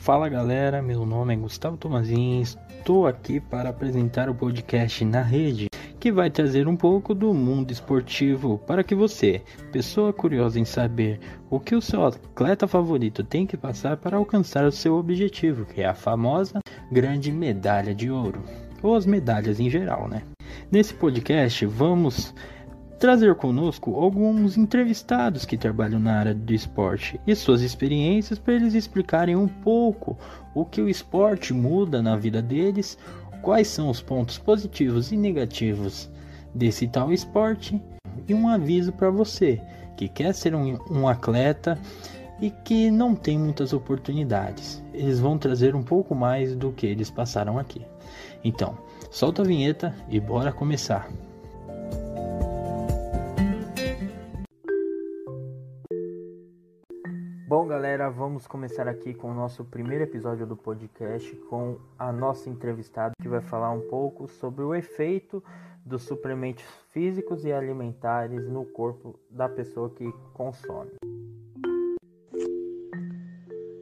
Fala galera, meu nome é Gustavo Tomazins, estou aqui para apresentar o podcast na rede que vai trazer um pouco do mundo esportivo para que você, pessoa curiosa em saber o que o seu atleta favorito tem que passar para alcançar o seu objetivo, que é a famosa grande medalha de ouro, ou as medalhas em geral, né? Nesse podcast vamos trazer conosco alguns entrevistados que trabalham na área do esporte e suas experiências para eles explicarem um pouco o que o esporte muda na vida deles, quais são os pontos positivos e negativos desse tal esporte e um aviso para você que quer ser um, um atleta e que não tem muitas oportunidades. Eles vão trazer um pouco mais do que eles passaram aqui. Então, solta a vinheta e bora começar. Galera, vamos começar aqui com o nosso primeiro episódio do podcast com a nossa entrevistada que vai falar um pouco sobre o efeito dos suplementos físicos e alimentares no corpo da pessoa que consome.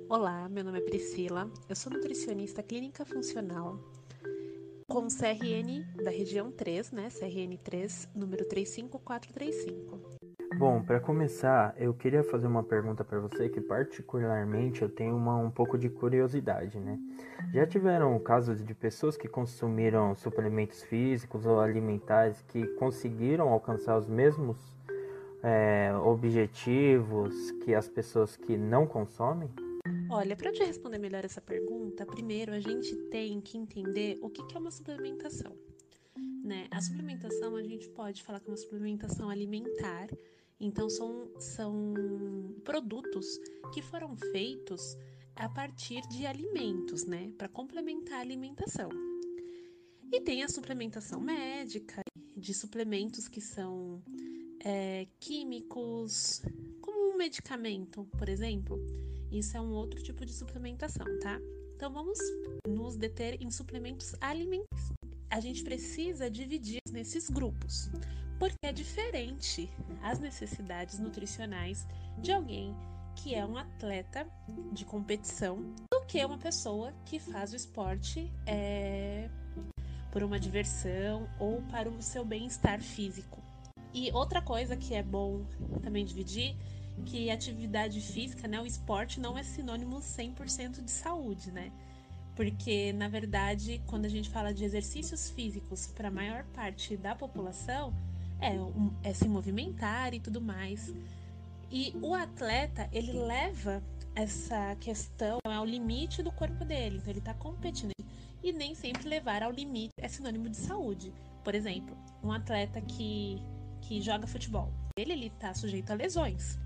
Olá, meu nome é Priscila, eu sou nutricionista clínica funcional com CRN da região 3, né? CRN 3, número 35435. Bom, para começar, eu queria fazer uma pergunta para você que particularmente eu tenho uma, um pouco de curiosidade, né? Já tiveram casos de pessoas que consumiram suplementos físicos ou alimentares que conseguiram alcançar os mesmos é, objetivos que as pessoas que não consomem? Olha, para te responder melhor essa pergunta, primeiro a gente tem que entender o que, que é uma suplementação. Né? A suplementação a gente pode falar que é uma suplementação alimentar então, são, são produtos que foram feitos a partir de alimentos, né? Para complementar a alimentação. E tem a suplementação médica, de suplementos que são é, químicos, como um medicamento, por exemplo. Isso é um outro tipo de suplementação, tá? Então vamos nos deter em suplementos alimentares. A gente precisa dividir nesses grupos porque é diferente as necessidades nutricionais de alguém que é um atleta de competição do que uma pessoa que faz o esporte é, por uma diversão ou para o seu bem-estar físico. E outra coisa que é bom também dividir, que atividade física, né, o esporte não é sinônimo 100% de saúde, né? Porque, na verdade, quando a gente fala de exercícios físicos para a maior parte da população, é, um, é se movimentar e tudo mais. E o atleta, ele leva essa questão ao limite do corpo dele, então ele está competindo. E nem sempre levar ao limite é sinônimo de saúde. Por exemplo, um atleta que, que joga futebol, ele está sujeito a lesões.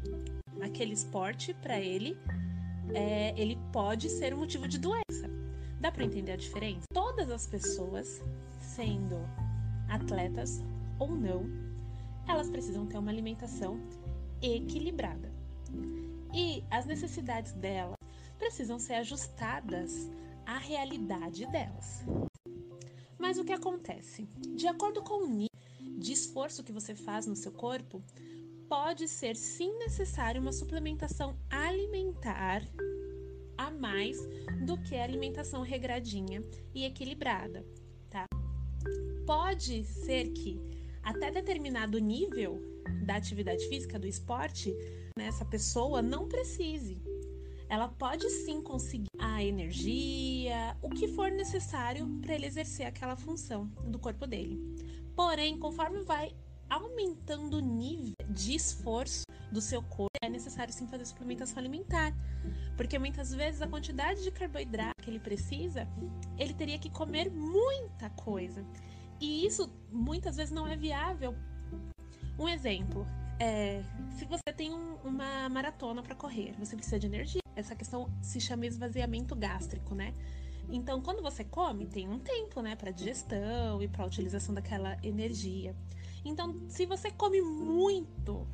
Aquele esporte, para ele, é, ele pode ser um motivo de doença. Dá para entender a diferença? Todas as pessoas, sendo atletas ou não, elas precisam ter uma alimentação equilibrada. E as necessidades delas precisam ser ajustadas à realidade delas. Mas o que acontece? De acordo com o nível de esforço que você faz no seu corpo, pode ser sim necessário uma suplementação alimentar a mais do que a alimentação regradinha e equilibrada, tá? Pode ser que até determinado nível da atividade física, do esporte, né, essa pessoa não precise. Ela pode sim conseguir a energia, o que for necessário para ele exercer aquela função do corpo dele. Porém, conforme vai aumentando o nível de esforço do seu corpo, é necessário sim fazer suplementação alimentar. Porque muitas vezes a quantidade de carboidrato que ele precisa, ele teria que comer muita coisa. E isso muitas vezes não é viável. Um exemplo, é, se você tem um, uma maratona para correr, você precisa de energia. Essa questão se chama esvaziamento gástrico, né? Então, quando você come, tem um tempo, né, para digestão e para utilização daquela energia. Então, se você come muito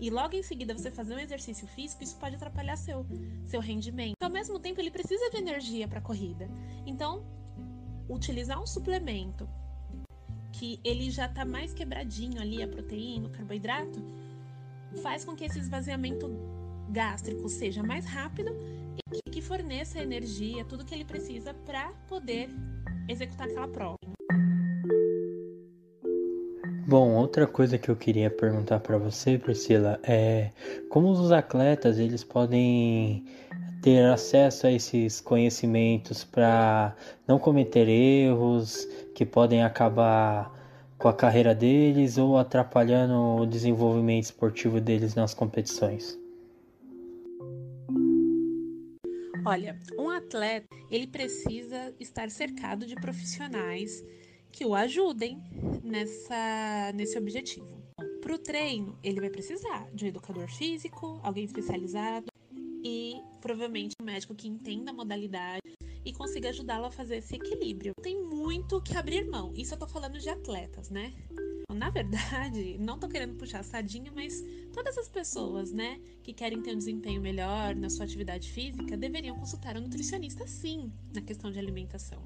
e logo em seguida você fazer um exercício físico, isso pode atrapalhar seu seu rendimento. Ao mesmo tempo, ele precisa de energia para a corrida. Então, utilizar um suplemento que ele já está mais quebradinho ali, a proteína, o carboidrato, faz com que esse esvaziamento gástrico seja mais rápido e que forneça energia, tudo que ele precisa para poder executar aquela prova. Bom, outra coisa que eu queria perguntar para você, Priscila, é como os atletas eles podem ter acesso a esses conhecimentos para não cometer erros que podem acabar com a carreira deles ou atrapalhando o desenvolvimento esportivo deles nas competições. Olha, um atleta ele precisa estar cercado de profissionais que o ajudem nessa, nesse objetivo. Para o treino, ele vai precisar de um educador físico, alguém especializado e provavelmente um médico que entenda a modalidade e consiga ajudá-lo a fazer esse equilíbrio. Tem muito que abrir mão. Isso eu tô falando de atletas, né? Na verdade, não tô querendo puxar a mas todas as pessoas, né, que querem ter um desempenho melhor na sua atividade física, deveriam consultar um nutricionista sim, na questão de alimentação.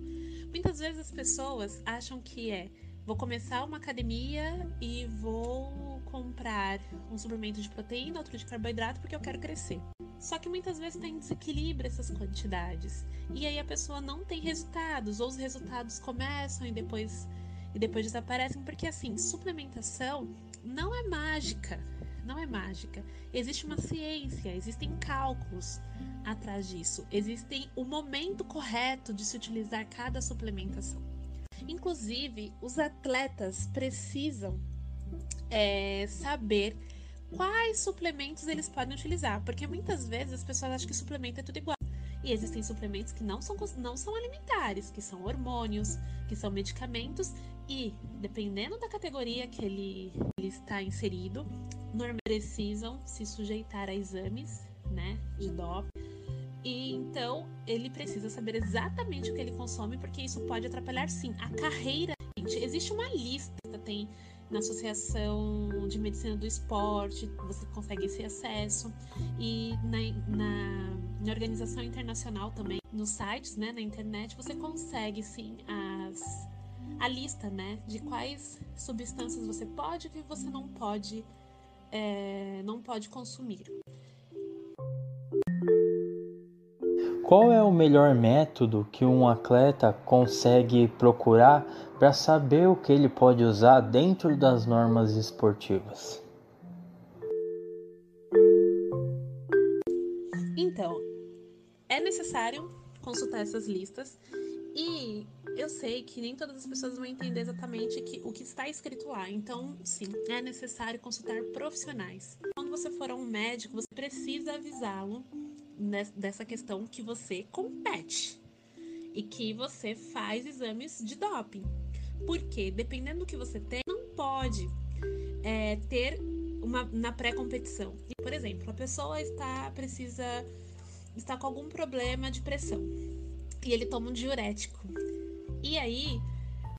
Muitas vezes as pessoas acham que é vou começar uma academia e vou comprar um suplemento de proteína, outro de carboidrato porque eu quero crescer. Só que muitas vezes tem desequilíbrio essas quantidades. E aí a pessoa não tem resultados, ou os resultados começam e depois e depois desaparecem, porque assim, suplementação não é mágica. Não é mágica. Existe uma ciência, existem cálculos atrás disso. Existem o momento correto de se utilizar cada suplementação. Inclusive, os atletas precisam é, saber quais suplementos eles podem utilizar, porque muitas vezes as pessoas acham que suplemento é tudo igual. E existem suplementos que não são, não são alimentares, que são hormônios, que são medicamentos, e dependendo da categoria que ele, ele está inserido, precisam se sujeitar a exames né, de doping. E então ele precisa saber exatamente o que ele consome, porque isso pode atrapalhar sim a carreira. Existe uma lista, tem na Associação de Medicina do Esporte, você consegue esse acesso. E na, na, na organização internacional também, nos sites, né, na internet, você consegue sim as, a lista né, de quais substâncias você pode e você não pode, é, não pode consumir. Qual é o melhor método que um atleta consegue procurar para saber o que ele pode usar dentro das normas esportivas? Então, é necessário consultar essas listas e eu sei que nem todas as pessoas vão entender exatamente que, o que está escrito lá. Então, sim, é necessário consultar profissionais. Quando você for a um médico, você precisa avisá-lo dessa questão que você compete e que você faz exames de doping. Porque dependendo do que você tem, não pode é, ter uma na pré-competição. Por exemplo, a pessoa está precisa está com algum problema de pressão e ele toma um diurético. E aí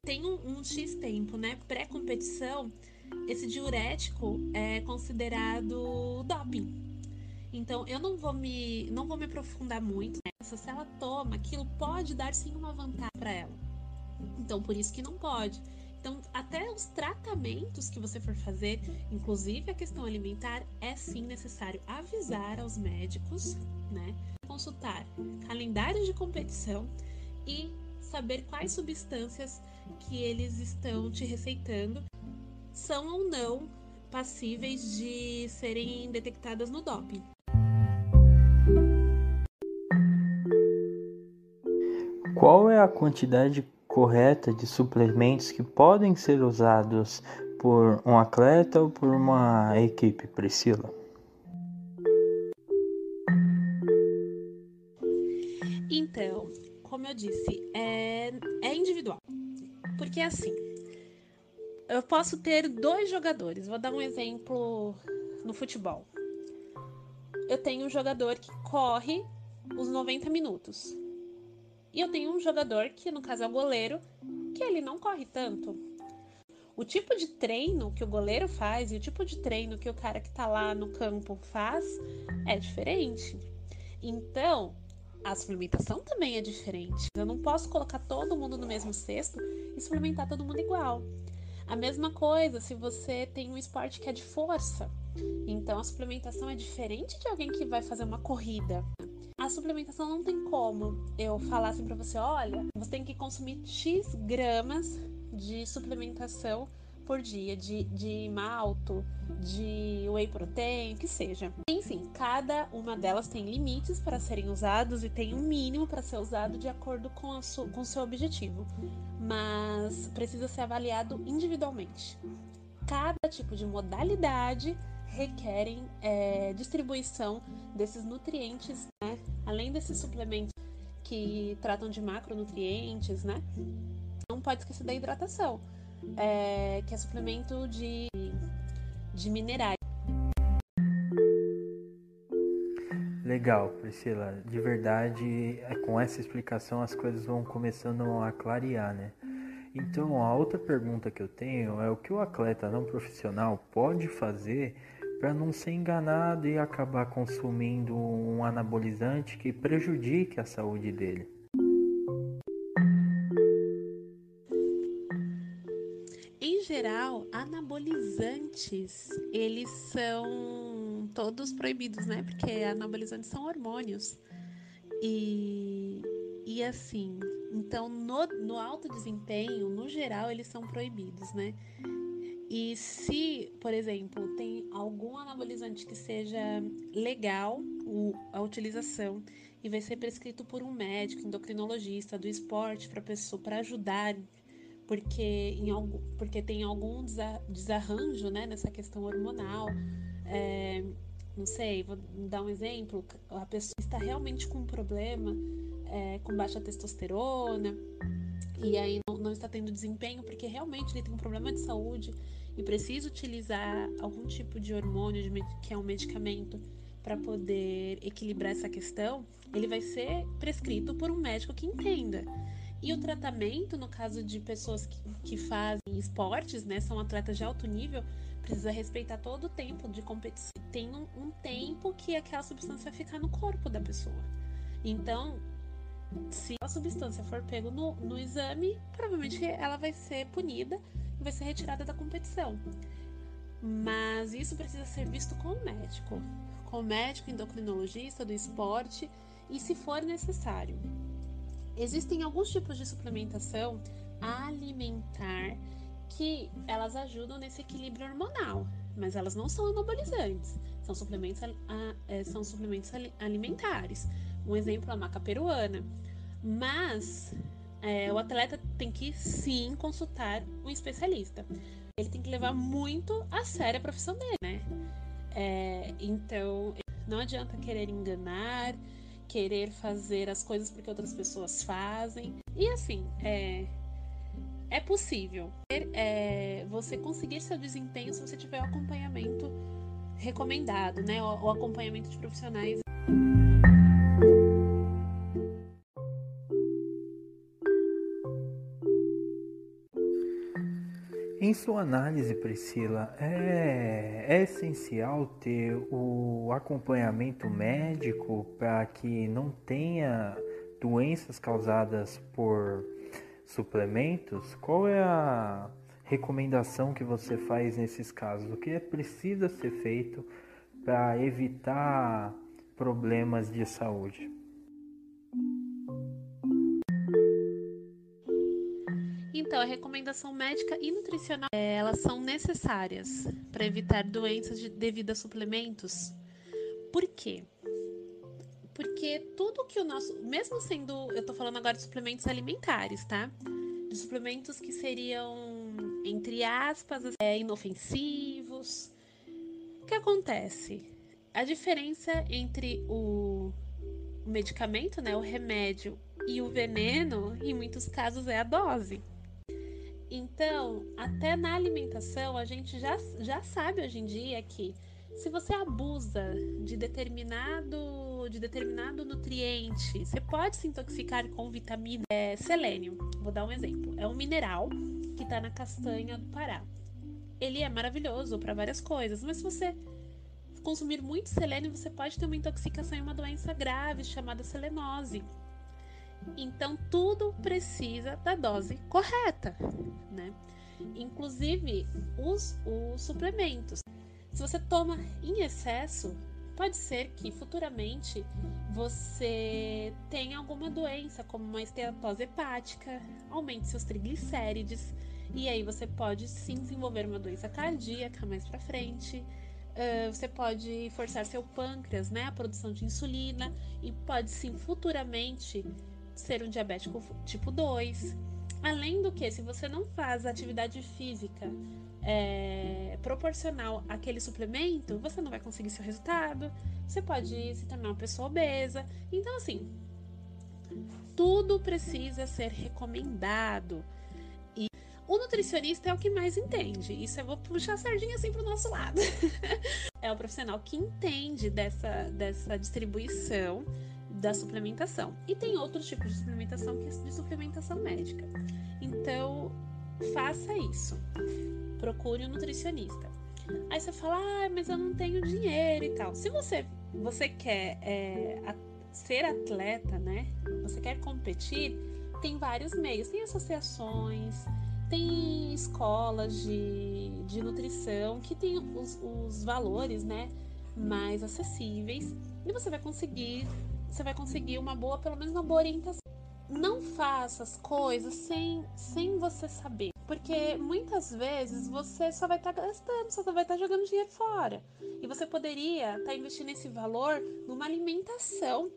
tem um, um X tempo, né? Pré-competição, esse diurético é considerado doping. Então eu não vou me não vou me aprofundar muito nessa. Se ela toma, aquilo pode dar sim uma vantagem para ela. Então por isso que não pode. Então, até os tratamentos que você for fazer, inclusive a questão alimentar, é sim necessário avisar aos médicos, né? Consultar calendário de competição e saber quais substâncias que eles estão te receitando são ou não passíveis de serem detectadas no doping. Qual é a quantidade correta de suplementos que podem ser usados por um atleta ou por uma equipe, Priscila? Então, como eu disse, é, é individual. Porque assim, eu posso ter dois jogadores. Vou dar um exemplo no futebol. Eu tenho um jogador que corre os 90 minutos. E eu tenho um jogador, que no caso é o goleiro, que ele não corre tanto. O tipo de treino que o goleiro faz e o tipo de treino que o cara que tá lá no campo faz é diferente. Então, a suplementação também é diferente. Eu não posso colocar todo mundo no mesmo cesto e suplementar todo mundo igual. A mesma coisa se você tem um esporte que é de força. Então a suplementação é diferente de alguém que vai fazer uma corrida. A suplementação não tem como eu falar assim para você, olha, você tem que consumir X gramas de suplementação por dia, de, de malto, de whey protein, o que seja. Enfim, cada uma delas tem limites para serem usados e tem um mínimo para ser usado de acordo com o com seu objetivo, mas precisa ser avaliado individualmente. Cada tipo de modalidade requerem é, distribuição desses nutrientes, né? Além desses suplementos que tratam de macronutrientes, né? Não pode esquecer da hidratação, é, que é suplemento de, de minerais. Legal, Priscila. De verdade, é, com essa explicação as coisas vão começando a clarear, né? Então, a outra pergunta que eu tenho é o que o atleta não profissional pode fazer para não ser enganado e acabar consumindo um anabolizante que prejudique a saúde dele. Em geral, anabolizantes, eles são todos proibidos, né? Porque anabolizantes são hormônios. E, e assim, então no, no alto desempenho, no geral, eles são proibidos, né? E se, por exemplo, tem algum anabolizante que seja legal a utilização e vai ser prescrito por um médico, endocrinologista do esporte para pessoa para ajudar, porque em algum, porque tem algum desarranjo, né, nessa questão hormonal. É, não sei, vou dar um exemplo. A pessoa está realmente com um problema é, com baixa testosterona e aí não, não está tendo desempenho porque realmente ele tem um problema de saúde e precisa utilizar algum tipo de hormônio, que é um medicamento, para poder equilibrar essa questão, ele vai ser prescrito por um médico que entenda. E o tratamento, no caso de pessoas que, que fazem esportes, né, são atletas de alto nível, precisa respeitar todo o tempo de competição. Tem um, um tempo que aquela substância vai ficar no corpo da pessoa. Então, se a substância for pego no, no exame, provavelmente ela vai ser punida vai ser retirada da competição. Mas isso precisa ser visto com o médico, com o médico endocrinologista do esporte e se for necessário. Existem alguns tipos de suplementação alimentar que elas ajudam nesse equilíbrio hormonal, mas elas não são anabolizantes, são suplementos, é, são suplementos alimentares. Um exemplo é a maca peruana. Mas é, o atleta tem que sim consultar um especialista. Ele tem que levar muito a sério a profissão dele, né? É, então, não adianta querer enganar, querer fazer as coisas porque outras pessoas fazem. E assim, é, é possível é, você conseguir seu desempenho se você tiver o acompanhamento recomendado, né? O, o acompanhamento de profissionais Em sua análise, Priscila, é, é essencial ter o acompanhamento médico para que não tenha doenças causadas por suplementos? Qual é a recomendação que você faz nesses casos? O que é precisa ser feito para evitar problemas de saúde? Então, a recomendação médica e nutricional, é, elas são necessárias para evitar doenças de, devido a suplementos. Por quê? Porque tudo que o nosso, mesmo sendo, eu tô falando agora de suplementos alimentares, tá? De suplementos que seriam, entre aspas, é, inofensivos. O que acontece? A diferença entre o, o medicamento, né, o remédio e o veneno, em muitos casos, é a dose. Então, até na alimentação, a gente já, já sabe hoje em dia que se você abusa de determinado, de determinado nutriente, você pode se intoxicar com vitamina é, selênio. Vou dar um exemplo. É um mineral que está na castanha do Pará. Ele é maravilhoso para várias coisas, mas se você consumir muito selênio, você pode ter uma intoxicação e uma doença grave chamada selenose. Então tudo precisa da dose correta, né? Inclusive os, os suplementos. Se você toma em excesso, Pode ser que futuramente você tenha alguma doença, como uma esteatose hepática, aumente seus triglicérides, e aí você pode sim desenvolver uma doença cardíaca mais para frente. Uh, você pode forçar seu pâncreas, né, a produção de insulina, e pode sim futuramente ser um diabético tipo 2. Além do que, se você não faz atividade física é, proporcional àquele suplemento, você não vai conseguir seu resultado. Você pode se tornar uma pessoa obesa. Então, assim, tudo precisa ser recomendado. E o nutricionista é o que mais entende. Isso eu vou puxar a sardinha assim pro nosso lado. é o profissional que entende dessa, dessa distribuição da suplementação. E tem outros tipos de suplementação que é de suplementação médica. Então, faça isso. Procure um nutricionista. Aí você fala, ah, mas eu não tenho dinheiro e tal. Se você, você quer é, ser atleta, né? Você quer competir, tem vários meios. Tem associações, tem escolas de, de nutrição que tem os, os valores, né? Mais acessíveis. E você vai conseguir você vai conseguir uma boa, pelo menos uma boa orientação. Não faça as coisas sem, sem você saber. Porque muitas vezes você só vai estar tá gastando, só vai estar tá jogando dinheiro fora. E você poderia estar tá investindo esse valor numa alimentação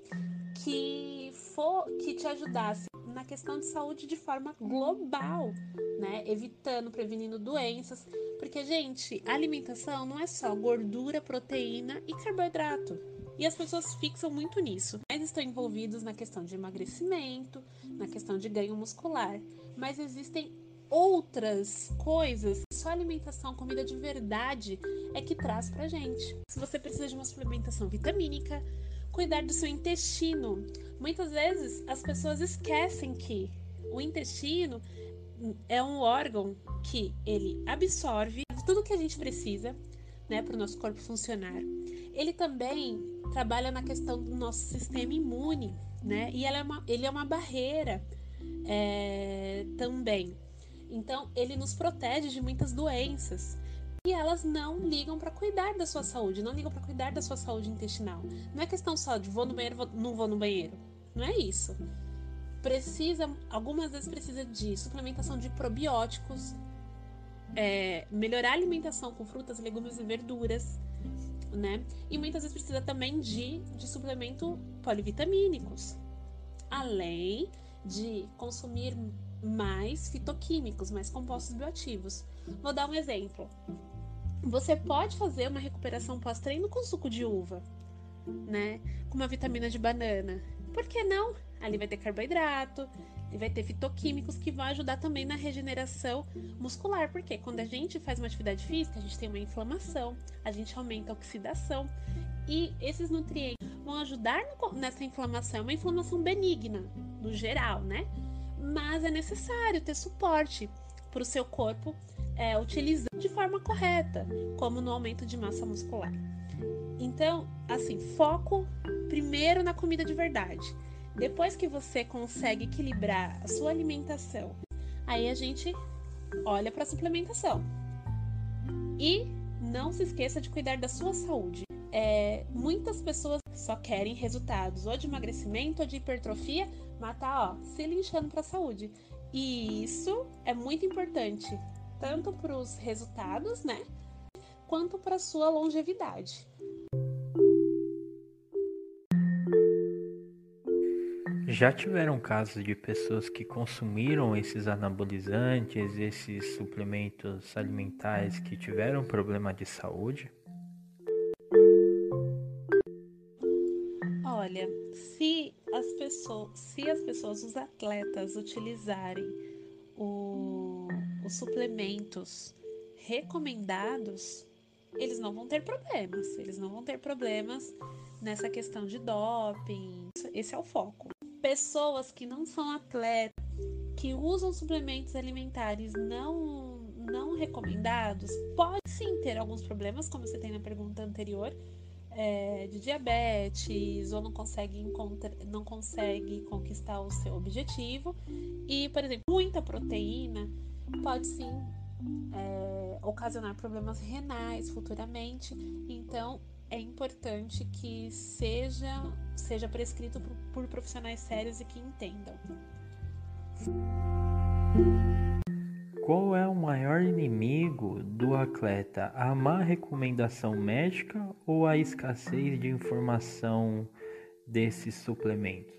que for que te ajudasse na questão de saúde de forma global, né? Evitando, prevenindo doenças. Porque, gente, alimentação não é só gordura, proteína e carboidrato. E as pessoas fixam muito nisso. Mas estão envolvidos na questão de emagrecimento, na questão de ganho muscular. Mas existem outras coisas. Só alimentação, comida de verdade é que traz pra gente. Se você precisa de uma suplementação vitamínica, cuidar do seu intestino. Muitas vezes as pessoas esquecem que o intestino é um órgão que ele absorve tudo que a gente precisa, né, para o nosso corpo funcionar. Ele também trabalha na questão do nosso sistema imune, né? E é uma, ele é uma barreira é, também. Então, ele nos protege de muitas doenças. E elas não ligam para cuidar da sua saúde, não ligam para cuidar da sua saúde intestinal. Não é questão só de vou no banheiro, vou, não vou no banheiro. Não é isso. Precisa, algumas vezes precisa de suplementação de probióticos, é, melhorar a alimentação com frutas, legumes e verduras, né? E muitas vezes precisa também de, de suplemento polivitamínicos, além de consumir mais fitoquímicos, mais compostos bioativos. Vou dar um exemplo. Você pode fazer uma recuperação pós-treino com suco de uva, né? Com uma vitamina de banana. Por que não? Ali vai ter carboidrato, e vai ter fitoquímicos que vão ajudar também na regeneração muscular, porque quando a gente faz uma atividade física, a gente tem uma inflamação, a gente aumenta a oxidação e esses nutrientes vão ajudar nessa inflamação, é uma inflamação benigna no geral, né? Mas é necessário ter suporte para o seu corpo é, utilizar de forma correta, como no aumento de massa muscular. Então, assim, foco primeiro na comida de verdade. Depois que você consegue equilibrar a sua alimentação, aí a gente olha para a suplementação. E não se esqueça de cuidar da sua saúde. É, muitas pessoas só querem resultados ou de emagrecimento ou de hipertrofia, mas tá ó, se linchando para a saúde. E isso é muito importante, tanto para os resultados, né? Quanto para sua longevidade. Já tiveram casos de pessoas que consumiram esses anabolizantes, esses suplementos alimentares que tiveram problema de saúde? Olha, se as pessoas, se as pessoas, os atletas utilizarem o, os suplementos recomendados, eles não vão ter problemas. Eles não vão ter problemas nessa questão de doping. Esse é o foco pessoas que não são atletas, que usam suplementos alimentares não, não recomendados, pode sim ter alguns problemas, como você tem na pergunta anterior, é, de diabetes, ou não consegue, encontra, não consegue conquistar o seu objetivo. E, por exemplo, muita proteína pode sim é, ocasionar problemas renais futuramente. Então, é importante que seja, seja prescrito por, por profissionais sérios e que entendam. Qual é o maior inimigo do atleta? A má recomendação médica ou a escassez de informação desses suplementos?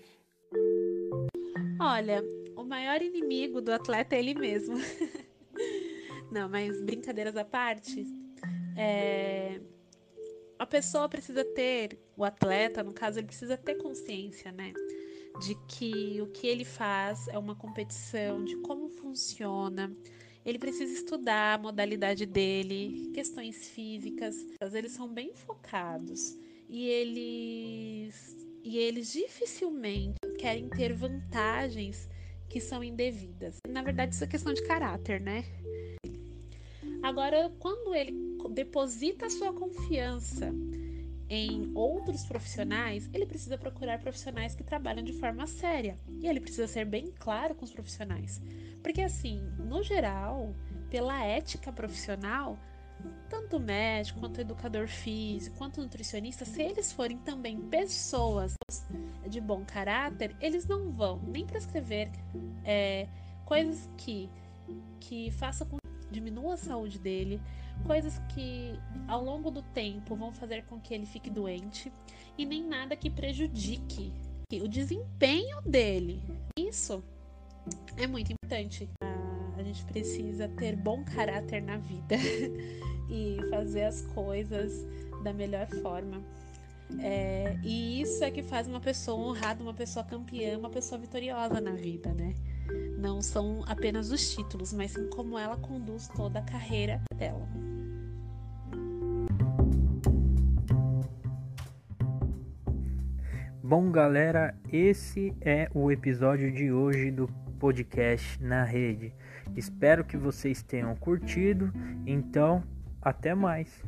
Olha, o maior inimigo do atleta é ele mesmo. Não, mas brincadeiras à parte, é... a pessoa precisa ter, o atleta, no caso, ele precisa ter consciência, né? De que o que ele faz é uma competição, de como funciona, ele precisa estudar a modalidade dele, questões físicas, eles são bem focados e eles e eles dificilmente querem ter vantagens que são indevidas. Na verdade, isso é questão de caráter, né? Agora, quando ele deposita sua confiança em outros profissionais, ele precisa procurar profissionais que trabalham de forma séria. E ele precisa ser bem claro com os profissionais. Porque, assim, no geral, pela ética profissional, tanto médico, quanto educador físico, quanto nutricionista, se eles forem também pessoas de bom caráter, eles não vão nem prescrever é, coisas que, que façam com diminua a saúde dele, coisas que ao longo do tempo vão fazer com que ele fique doente e nem nada que prejudique o desempenho dele. Isso é muito importante. A gente precisa ter bom caráter na vida e fazer as coisas da melhor forma. É, e isso é que faz uma pessoa honrada, uma pessoa campeã, uma pessoa vitoriosa na vida, né? Não são apenas os títulos, mas sim como ela conduz toda a carreira dela. Bom, galera, esse é o episódio de hoje do podcast na rede. Espero que vocês tenham curtido. Então, até mais.